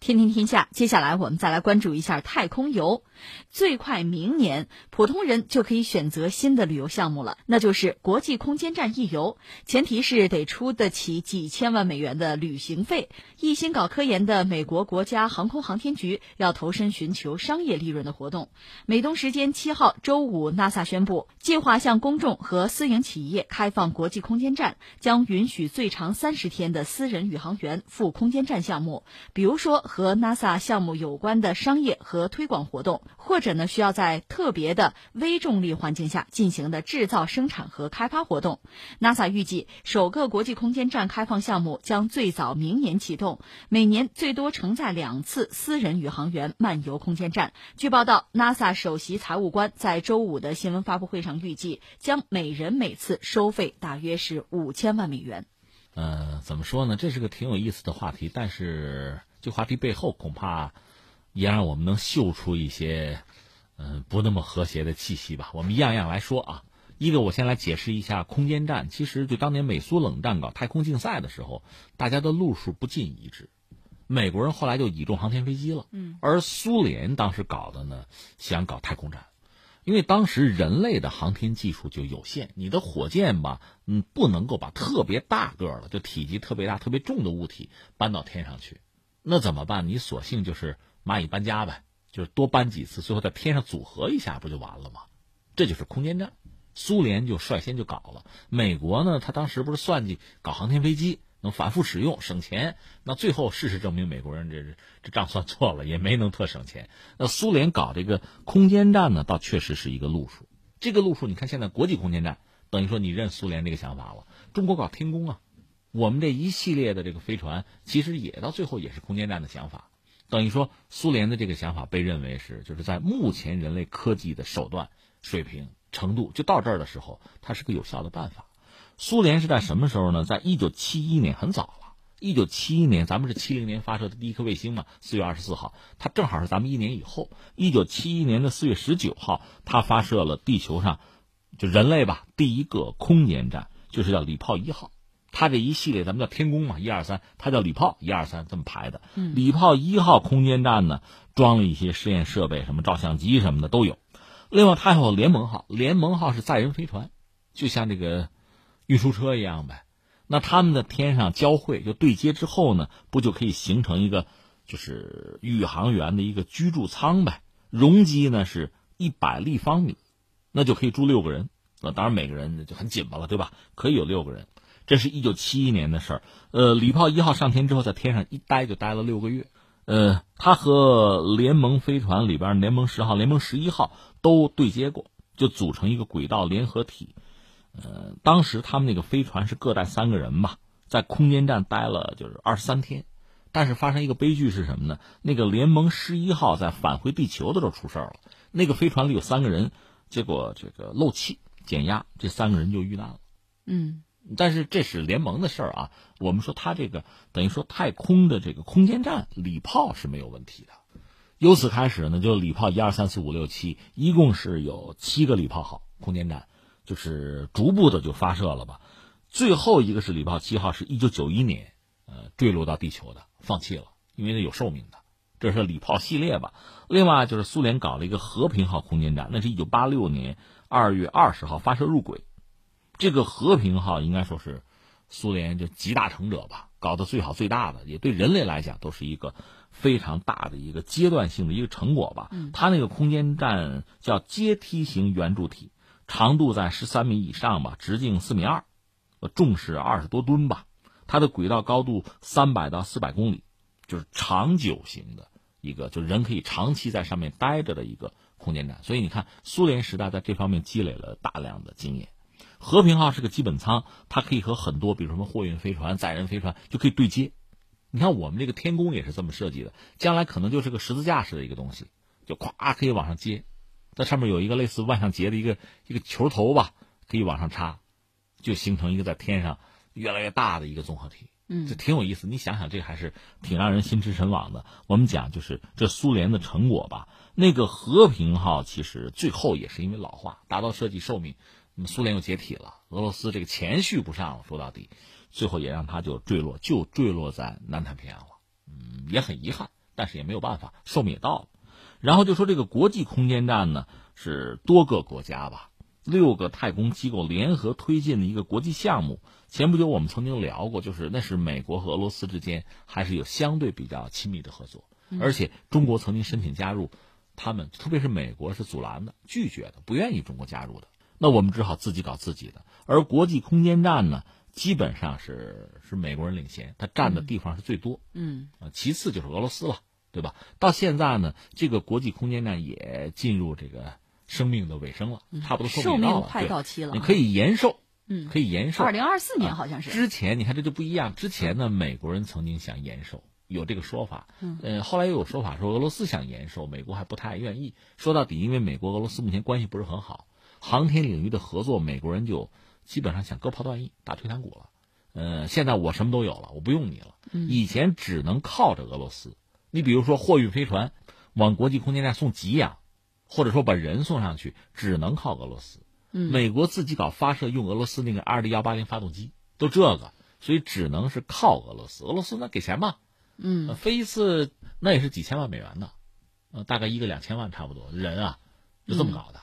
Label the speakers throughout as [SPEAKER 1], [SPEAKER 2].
[SPEAKER 1] 天天天下，接下来我们再来关注一下太空游。最快明年，普通人就可以选择新的旅游项目了，那就是国际空间站一游。前提是得出得起几千万美元的旅行费。一心搞科研的美国国家航空航天局要投身寻求商业利润的活动。美东时间七号周五，NASA 宣布，计划向公众和私营企业开放国际空间站，将允许最长三十天的私人宇航员赴空间站项目，比如说。和 NASA 项目有关的商业和推广活动，或者呢需要在特别的微重力环境下进行的制造、生产和开发活动，NASA 预计首个国际空间站开放项目将最早明年启动，每年最多承载两次私人宇航员漫游空间站。据报道，NASA 首席财务官在周五的新闻发布会上预计，将每人每次收费大约是五千万美元。
[SPEAKER 2] 呃，怎么说呢？这是个挺有意思的话题，但是。这话题背后恐怕也让我们能嗅出一些嗯不那么和谐的气息吧。我们一样样来说啊。一个，我先来解释一下空间站。其实就当年美苏冷战搞太空竞赛的时候，大家的路数不尽一致。美国人后来就倚重航天飞机了，嗯，而苏联当时搞的呢，想搞太空站，因为当时人类的航天技术就有限，你的火箭吧，嗯，不能够把特别大个儿的，就体积特别大、特别重的物体搬到天上去。那怎么办？你索性就是蚂蚁搬家呗，就是多搬几次，最后在天上组合一下，不就完了吗？这就是空间站。苏联就率先就搞了，美国呢，他当时不是算计搞航天飞机能反复使用省钱，那最后事实证明美国人这这账算错了，也没能特省钱。那苏联搞这个空间站呢，倒确实是一个路数。这个路数，你看现在国际空间站，等于说你认苏联这个想法了。中国搞天宫啊。我们这一系列的这个飞船，其实也到最后也是空间站的想法，等于说苏联的这个想法被认为是就是在目前人类科技的手段水平程度就到这儿的时候，它是个有效的办法。苏联是在什么时候呢？在一九七一年，很早了。一九七一年，咱们是七零年发射的第一颗卫星嘛，四月二十四号，它正好是咱们一年以后。一九七一年的四月十九号，它发射了地球上就人类吧第一个空间站，就是叫礼炮一号。它这一系列，咱们叫天宫嘛，一二三，它叫礼炮，一二三这么排的。礼炮一号空间站呢，装了一些试验设备，什么照相机什么的都有。另外，它还有联盟号，联盟号是载人飞船，就像这个运输车一样呗。那他们的天上交汇就对接之后呢，不就可以形成一个就是宇航员的一个居住舱呗？容积呢是一百立方米，那就可以住六个人。那当然每个人就很紧巴了，对吧？可以有六个人。这是一九七一年的事儿，呃，礼炮一号上天之后，在天上一待就待了六个月，呃，它和联盟飞船里边联盟十号、联盟十一号都对接过，就组成一个轨道联合体。呃，当时他们那个飞船是各带三个人吧，在空间站待了就是二十三天，但是发生一个悲剧是什么呢？那个联盟十一号在返回地球的时候出事儿了，那个飞船里有三个人，结果这个漏气减压，这三个人就遇难了。嗯。但是这是联盟的事儿啊，我们说它这个等于说太空的这个空间站礼炮是没有问题的。由此开始呢，就礼炮一二三四五六七，一共是有七个礼炮号空间站，就是逐步的就发射了吧。最后一个是礼炮七号，是一九九一年呃坠落到地球的，放弃了，因为它有寿命的。这是礼炮系列吧。另外就是苏联搞了一个和平号空间站，那是一九八六年二月二十号发射入轨。这个和平号应该说是苏联就集大成者吧，搞得最好最大的，也对人类来讲都是一个非常大的一个阶段性的一个成果吧。它那个空间站叫阶梯型圆柱体，长度在十三米以上吧，直径四米二，重是二十多吨吧。它的轨道高度三百到四百公里，就是长久型的一个，就人可以长期在上面待着的一个空间站。所以你看，苏联时代在这方面积累了大量的经验。和平号是个基本舱，它可以和很多，比如什么货运飞船、载人飞船就可以对接。你看我们这个天宫也是这么设计的，将来可能就是个十字架式的一个东西，就咵可以往上接，在上面有一个类似万向节的一个一个球头吧，可以往上插，就形成一个在天上越来越大的一个综合体。嗯，这挺有意思。你想想，这还是挺让人心驰神往的。我们讲就是这苏联的成果吧。那个和平号其实最后也是因为老化，达到设计寿命。那么苏联又解体了，俄罗斯这个钱续不上了，说到底，最后也让他就坠落，就坠落在南太平洋了。嗯，也很遗憾。但是也没有办法，寿命也到了。然后就说这个国际空间站呢，是多个国家吧，六个太空机构联合推进的一个国际项目。前不久我们曾经聊过，就是那是美国和俄罗斯之间还是有相对比较亲密的合作，而且中国曾经申请加入，他们特别是美国是阻拦的、拒绝的，不愿意中国加入的。那我们只好自己搞自己的。而国际空间站呢，基本上是是美国人领先，它占的地方是最多。
[SPEAKER 1] 嗯，
[SPEAKER 2] 啊，其次就是俄罗斯了。对吧？到现在呢，这个国际空间站也进入这个生命的尾声了，差不多
[SPEAKER 1] 寿命快到期了。
[SPEAKER 2] 你可以延寿，
[SPEAKER 1] 嗯，
[SPEAKER 2] 可以延寿。
[SPEAKER 1] 二零二四年好像是。
[SPEAKER 2] 之前你看这就不一样，之前呢，美国人曾经想延寿，有这个说法。
[SPEAKER 1] 嗯，
[SPEAKER 2] 呃，后来又有说法说俄罗斯想延寿，美国还不太愿意。说到底，因为美国俄罗斯目前关系不是很好，航天领域的合作，美国人就基本上想割袍断义，打退堂鼓了。呃，现在我什么都有了，我不用你了。以前只能靠着俄罗斯。你比如说，货运飞船往国际空间站送给养，或者说把人送上去，只能靠俄罗斯。
[SPEAKER 1] 嗯，
[SPEAKER 2] 美国自己搞发射用俄罗斯那个 R D 幺八零发动机，都这个，所以只能是靠俄罗斯。俄罗斯那给钱吧，
[SPEAKER 1] 嗯，
[SPEAKER 2] 飞一次那也是几千万美元的，呃，大概一个两千万差不多人啊，就这么搞的。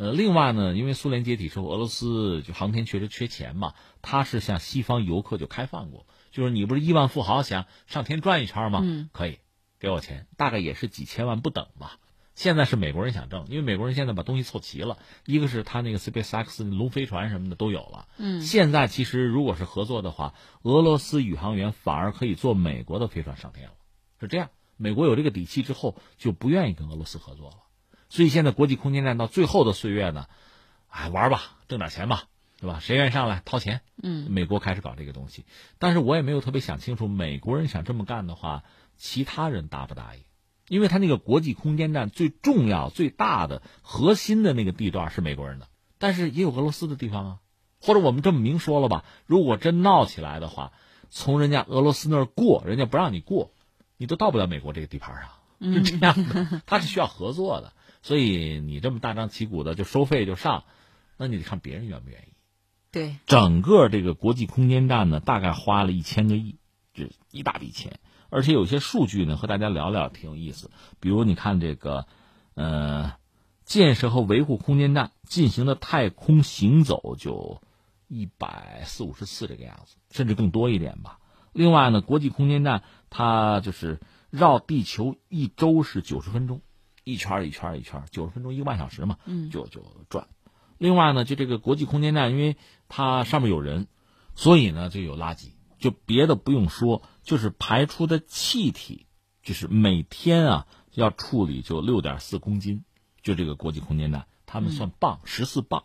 [SPEAKER 2] 呃，另外呢，因为苏联解体之后，俄罗斯就航天确实缺钱嘛，他是向西方游客就开放过，就是你不是亿万富豪想上天转一圈吗？
[SPEAKER 1] 嗯，
[SPEAKER 2] 可以。给我钱，大概也是几千万不等吧。现在是美国人想挣，因为美国人现在把东西凑齐了，一个是他那个 SpaceX 龙飞船什么的都有了。
[SPEAKER 1] 嗯，
[SPEAKER 2] 现在其实如果是合作的话，俄罗斯宇航员反而可以坐美国的飞船上天了。是这样，美国有这个底气之后，就不愿意跟俄罗斯合作了。所以现在国际空间站到最后的岁月呢，哎，玩吧，挣点钱吧，对吧？谁愿意上来掏钱？
[SPEAKER 1] 嗯，
[SPEAKER 2] 美国开始搞这个东西，但是我也没有特别想清楚，美国人想这么干的话。其他人答不答应？因为他那个国际空间站最重要、最大的核心的那个地段是美国人的，但是也有俄罗斯的地方啊。或者我们这么明说了吧，如果真闹起来的话，从人家俄罗斯那儿过，人家不让你过，你都到不了美国这个地盘上，是这样的。他是需要合作的，所以你这么大张旗鼓的就收费就上，那你得看别人愿不愿意。
[SPEAKER 1] 对，
[SPEAKER 2] 整个这个国际空间站呢，大概花了一千个亿，这一大笔钱。而且有些数据呢，和大家聊聊挺有意思。比如你看这个，呃，建设和维护空间站进行的太空行走就一百四五十次这个样子，甚至更多一点吧。另外呢，国际空间站它就是绕地球一周是九十分钟，一圈一圈一圈，九十分钟一个半小时嘛，
[SPEAKER 1] 嗯，
[SPEAKER 2] 就就转。另外呢，就这个国际空间站，因为它上面有人，所以呢就有垃圾。就别的不用说，就是排出的气体，就是每天啊要处理就六点四公斤，就这个国际空间站，他们算磅十四磅。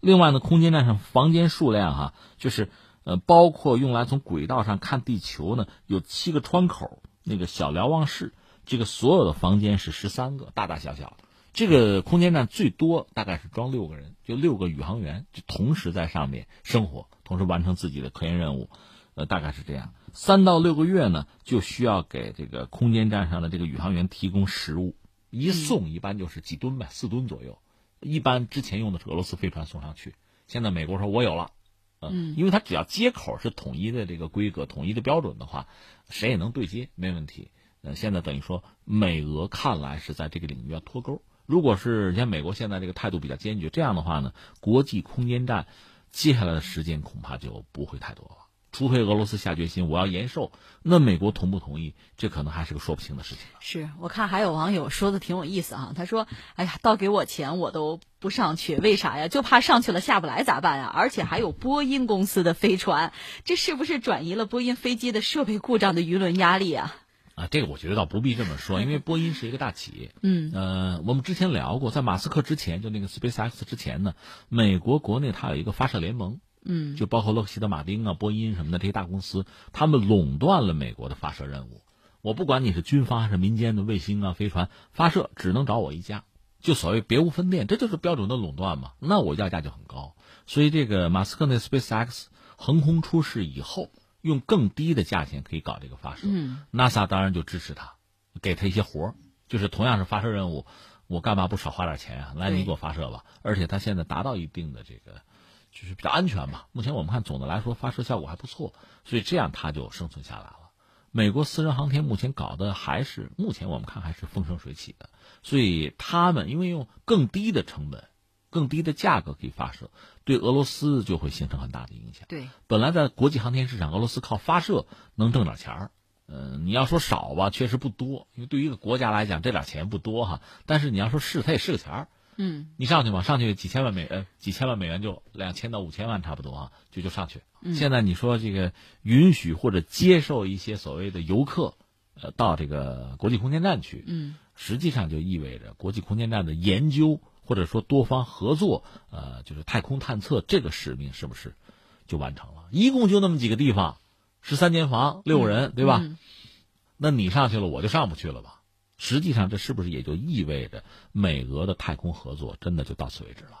[SPEAKER 2] 另外呢，空间站上房间数量哈，就是呃包括用来从轨道上看地球呢，有七个窗口，那个小瞭望室，这个所有的房间是十三个，大大小小的。这个空间站最多大概是装六个人，就六个宇航员，就同时在上面生活，同时完成自己的科研任务。呃，大概是这样，三到六个月呢，就需要给这个空间站上的这个宇航员提供食物，一送一般就是几吨呗，四吨左右。一般之前用的是俄罗斯飞船送上去，现在美国说我有了，
[SPEAKER 1] 嗯，
[SPEAKER 2] 因为它只要接口是统一的这个规格、统一的标准的话，谁也能对接，没问题。呃，现在等于说美俄看来是在这个领域要脱钩。如果是人家美国现在这个态度比较坚决，这样的话呢，国际空间站接下来的时间恐怕就不会太多了。除非俄罗斯下决心我要延寿，那美国同不同意？这可能还是个说不清的事情。
[SPEAKER 1] 是我看还有网友说的挺有意思哈，他说：“哎呀，倒给我钱我都不上去，为啥呀？就怕上去了下不来咋办呀？而且还有波音公司的飞船，这是不是转移了波音飞机的设备故障的舆论压力啊？”
[SPEAKER 2] 啊，这个我觉得倒不必这么说，因为波音是一个大企业。
[SPEAKER 1] 嗯，
[SPEAKER 2] 呃，我们之前聊过，在马斯克之前，就那个 SpaceX 之前呢，美国国内它有一个发射联盟。
[SPEAKER 1] 嗯，
[SPEAKER 2] 就包括洛克希德马丁啊、波音什么的这些大公司，他们垄断了美国的发射任务。我不管你是军方还是民间的卫星啊、飞船发射，只能找我一家，就所谓别无分店，这就是标准的垄断嘛。那我要价就很高。所以这个马斯克那 SpaceX 横空出世以后，用更低的价钱可以搞这个发射。
[SPEAKER 1] 嗯
[SPEAKER 2] ，NASA 当然就支持他，给他一些活儿，就是同样是发射任务，我干嘛不少花点钱啊？来，你给我发射吧。而且他现在达到一定的这个。就是比较安全吧。目前我们看，总的来说发射效果还不错，所以这样他就生存下来了。美国私人航天目前搞的还是目前我们看还是风生水起的，所以他们因为用更低的成本、更低的价格可以发射，对俄罗斯就会形成很大的影响。
[SPEAKER 1] 对，
[SPEAKER 2] 本来在国际航天市场，俄罗斯靠发射能挣点钱儿，嗯，你要说少吧，确实不多，因为对于一个国家来讲，这点钱不多哈。但是你要说是，它也是个钱儿。
[SPEAKER 1] 嗯，
[SPEAKER 2] 你上去嘛，上去几千万美呃，几千万美元就两千到五千万差不多啊，就就上去。现在你说这个允许或者接受一些所谓的游客，呃，到这个国际空间站去，
[SPEAKER 1] 嗯，
[SPEAKER 2] 实际上就意味着国际空间站的研究或者说多方合作，呃，就是太空探测这个使命是不是就完成了？一共就那么几个地方，十三间房，六个人，对吧？那你上去了，我就上不去了吧？实际上，这是不是也就意味着美俄的太空合作真的就到此为止了？